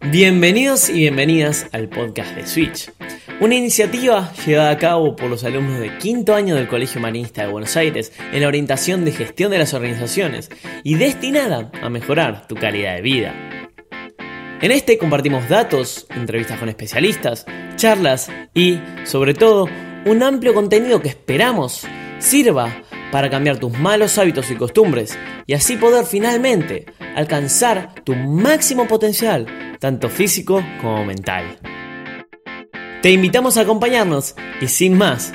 Bienvenidos y bienvenidas al podcast de Switch, una iniciativa llevada a cabo por los alumnos de quinto año del Colegio Humanista de Buenos Aires en la orientación de gestión de las organizaciones y destinada a mejorar tu calidad de vida. En este compartimos datos, entrevistas con especialistas, charlas y, sobre todo, un amplio contenido que esperamos sirva para cambiar tus malos hábitos y costumbres y así poder finalmente alcanzar tu máximo potencial, tanto físico como mental. Te invitamos a acompañarnos y sin más,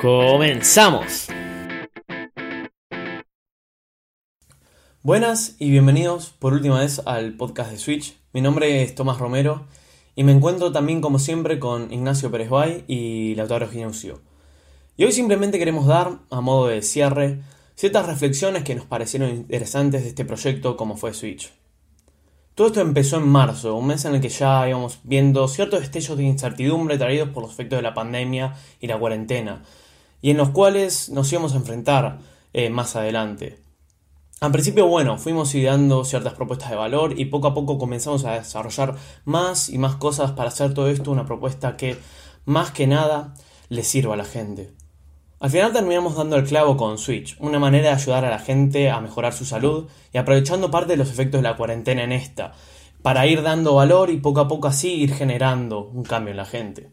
comenzamos. Buenas y bienvenidos por última vez al podcast de Switch. Mi nombre es Tomás Romero y me encuentro también como siempre con Ignacio Pérez Bay y Lautaro Gineucio. Y hoy simplemente queremos dar, a modo de cierre, ciertas reflexiones que nos parecieron interesantes de este proyecto como fue Switch. Todo esto empezó en marzo, un mes en el que ya íbamos viendo ciertos destellos de incertidumbre traídos por los efectos de la pandemia y la cuarentena, y en los cuales nos íbamos a enfrentar eh, más adelante. Al principio, bueno, fuimos ideando ciertas propuestas de valor y poco a poco comenzamos a desarrollar más y más cosas para hacer todo esto una propuesta que, más que nada, le sirva a la gente. Al final terminamos dando el clavo con Switch, una manera de ayudar a la gente a mejorar su salud y aprovechando parte de los efectos de la cuarentena en esta, para ir dando valor y poco a poco así ir generando un cambio en la gente.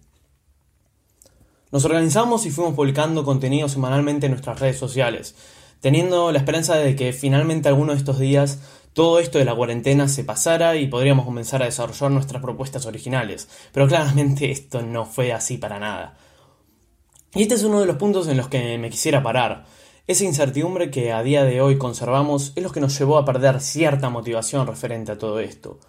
Nos organizamos y fuimos publicando contenido semanalmente en nuestras redes sociales, teniendo la esperanza de que finalmente alguno de estos días todo esto de la cuarentena se pasara y podríamos comenzar a desarrollar nuestras propuestas originales, pero claramente esto no fue así para nada. Y este es uno de los puntos en los que me quisiera parar. Esa incertidumbre que a día de hoy conservamos es lo que nos llevó a perder cierta motivación referente a todo esto.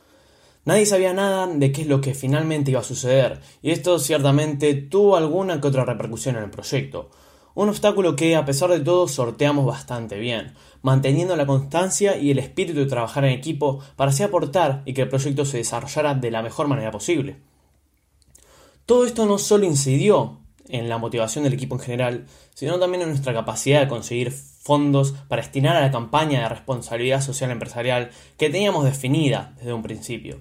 Nadie sabía nada de qué es lo que finalmente iba a suceder, y esto ciertamente tuvo alguna que otra repercusión en el proyecto. Un obstáculo que, a pesar de todo, sorteamos bastante bien, manteniendo la constancia y el espíritu de trabajar en equipo para así aportar y que el proyecto se desarrollara de la mejor manera posible. Todo esto no solo incidió en la motivación del equipo en general, sino también en nuestra capacidad de conseguir fondos para destinar a la campaña de responsabilidad social empresarial que teníamos definida desde un principio.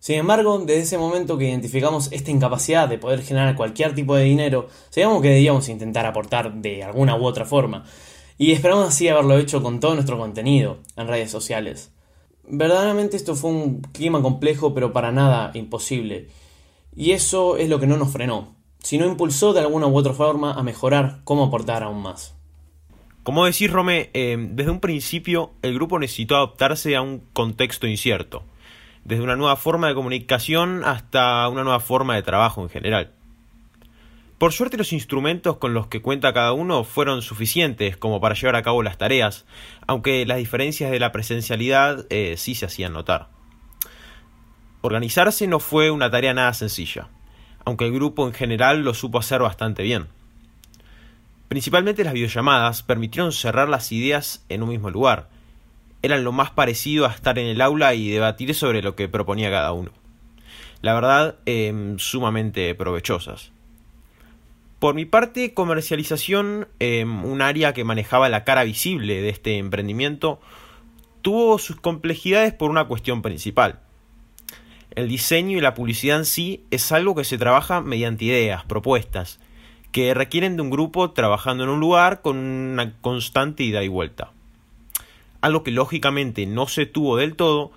Sin embargo, desde ese momento que identificamos esta incapacidad de poder generar cualquier tipo de dinero, sabíamos que debíamos intentar aportar de alguna u otra forma, y esperamos así haberlo hecho con todo nuestro contenido en redes sociales. Verdaderamente esto fue un clima complejo, pero para nada imposible, y eso es lo que no nos frenó no impulsó de alguna u otra forma a mejorar cómo aportar aún más. Como decís, Rome, eh, desde un principio el grupo necesitó adaptarse a un contexto incierto, desde una nueva forma de comunicación hasta una nueva forma de trabajo en general. Por suerte los instrumentos con los que cuenta cada uno fueron suficientes como para llevar a cabo las tareas, aunque las diferencias de la presencialidad eh, sí se hacían notar. Organizarse no fue una tarea nada sencilla aunque el grupo en general lo supo hacer bastante bien. Principalmente las videollamadas permitieron cerrar las ideas en un mismo lugar. Eran lo más parecido a estar en el aula y debatir sobre lo que proponía cada uno. La verdad, em, sumamente provechosas. Por mi parte, comercialización, em, un área que manejaba la cara visible de este emprendimiento, tuvo sus complejidades por una cuestión principal el diseño y la publicidad en sí es algo que se trabaja mediante ideas, propuestas, que requieren de un grupo trabajando en un lugar con una constante ida y vuelta. Algo que lógicamente no se tuvo del todo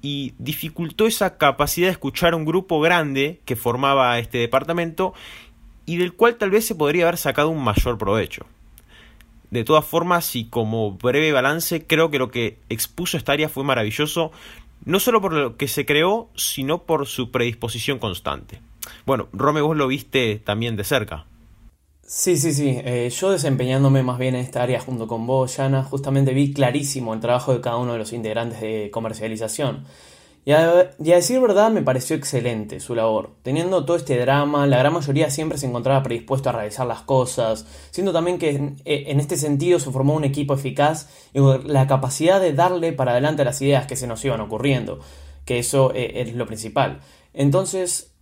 y dificultó esa capacidad de escuchar a un grupo grande que formaba este departamento y del cual tal vez se podría haber sacado un mayor provecho. De todas formas, y como breve balance, creo que lo que expuso esta área fue maravilloso, no solo por lo que se creó, sino por su predisposición constante. Bueno, Rome, vos lo viste también de cerca. Sí, sí, sí. Eh, yo desempeñándome más bien en esta área junto con vos, Yana, justamente vi clarísimo el trabajo de cada uno de los integrantes de comercialización. Y a, decir verdad, me pareció excelente su labor. Teniendo todo este drama, la gran mayoría siempre se encontraba predispuesto a realizar las cosas, siendo también que en, en este sentido se formó un equipo eficaz y la capacidad de darle para adelante las ideas que se nos iban ocurriendo, que eso eh, es lo principal. Entonces,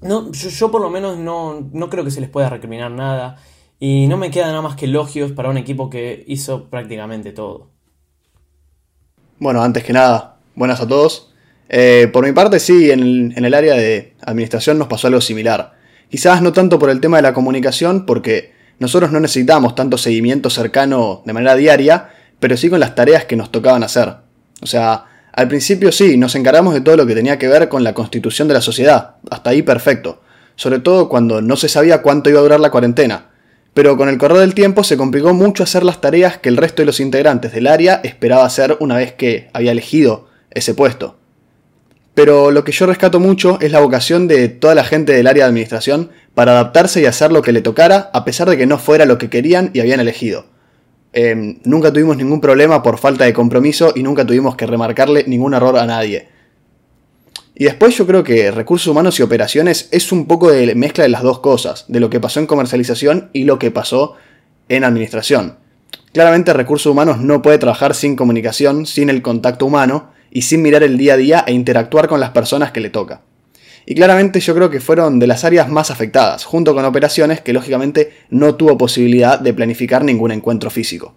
no, yo, por lo menos no, no creo que se les pueda recriminar nada y no me queda nada más que elogios para un equipo que hizo prácticamente todo. Bueno, antes que nada, buenas a todos. Eh, por mi parte, sí, en el, área de administración nos pasó algo similar. Quizás no tanto por el tema de la comunicación, porque nosotros no necesitamos tanto seguimiento cercano de manera diaria, pero sí con las tareas que nos tocaban hacer. O sea, al principio sí, nos encargamos de todo lo que tenía que ver con la constitución de la sociedad. Hasta ahí perfecto. Sobre todo cuando no se sabía cuánto iba a durar la cuarentena. Pero con el correr del tiempo se complicó mucho hacer las tareas que el resto de los integrantes del área esperaba hacer una vez que había elegido ese puesto. Pero lo que yo rescato mucho es la vocación de toda la gente del área de administración para adaptarse y hacer lo que le tocara a pesar de que no fuera lo que querían y habían elegido. Em, nunca tuvimos ningún problema por falta de compromiso y nunca tuvimos que remarcarle ningún error a nadie. Y después yo creo que recursos humanos y operaciones es un poco de mezcla de las dos cosas, de lo que pasó en comercialización y lo que pasó en administración. Claramente recursos humanos no puede trabajar sin comunicación, sin el contacto humano y sin mirar el día a día e interactuar con las personas que le toca. Y claramente yo creo que fueron de las áreas más afectadas, junto con operaciones que lógicamente no tuvo posibilidad de planificar ningún encuentro físico.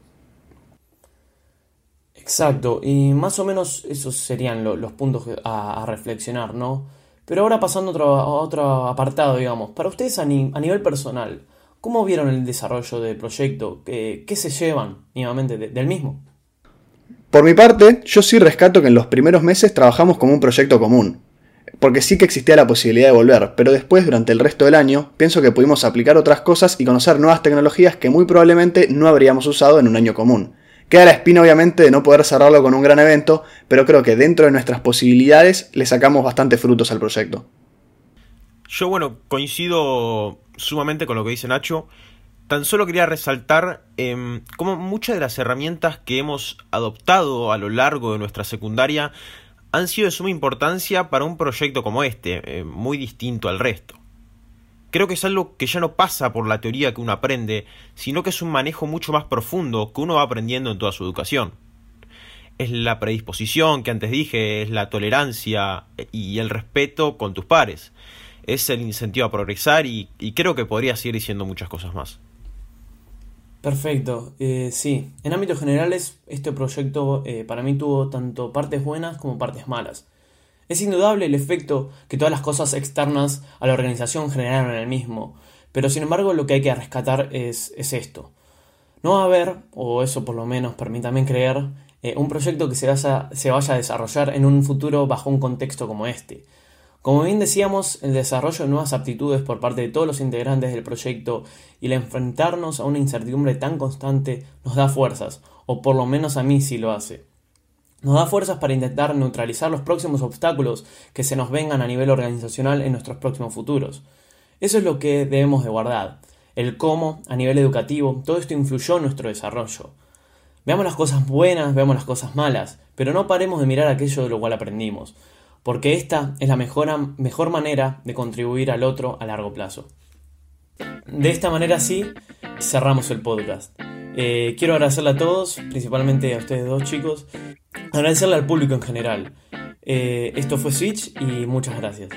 Exacto, y más o menos esos serían los puntos a, reflexionar, ¿no? Pero ahora pasando a otro, otro apartado, digamos, para ustedes a, nivel personal, ¿cómo vieron el desarrollo del proyecto? ¿Qué, se llevan mínimamente del mismo? Por mi parte, yo sí rescato que en los primeros meses trabajamos como un proyecto común, porque sí que existía la posibilidad de volver, pero después, durante el resto del año, pienso que pudimos aplicar otras cosas y conocer nuevas tecnologías que muy probablemente no habríamos usado en un año común. Queda la espina obviamente de no poder cerrarlo con un gran evento, pero creo que dentro de nuestras posibilidades le sacamos bastante frutos al proyecto. Yo bueno, coincido sumamente con lo que dice Nacho. Tan solo quería resaltar eh, cómo muchas de las herramientas que hemos adoptado a lo largo de nuestra secundaria han sido de suma importancia para un proyecto como este, eh, muy distinto al resto. Creo que es algo que ya no pasa por la teoría que uno aprende, sino que es un manejo mucho más profundo que uno va aprendiendo en toda su educación. Es la predisposición que antes dije, es la tolerancia y el respeto con tus pares. Es el incentivo a progresar y, creo que podría seguir diciendo muchas cosas más. Perfecto, eh, sí. En ámbitos generales, este proyecto eh, para mí tuvo tanto partes buenas como partes malas. Es indudable el efecto que todas las cosas externas a la organización generaron en el mismo, pero sin embargo lo que hay que rescatar es, esto. No va a haber, o eso por lo menos permítame creer, eh, un proyecto que se vaya a desarrollar en un futuro bajo un contexto como este. Como bien decíamos, el desarrollo de nuevas aptitudes por parte de todos los integrantes del proyecto y el enfrentarnos a una incertidumbre tan constante nos da fuerzas, o por lo menos a mí sí lo hace. Nos da fuerzas para intentar neutralizar los próximos obstáculos que se nos vengan a nivel organizacional en nuestros próximos futuros. Eso es lo que debemos de guardar. El cómo, a nivel educativo, todo esto influyó en nuestro desarrollo. Veamos las cosas buenas, veamos las cosas malas, pero no paremos de mirar aquello de lo cual aprendimos, porque esta es la mejor, manera de contribuir al otro a largo plazo. De esta manera sí, cerramos el podcast. Eh, quiero agradecerle a todos, principalmente a ustedes dos chicos, agradecerle al público en general. Eh, esto fue Switch y muchas gracias.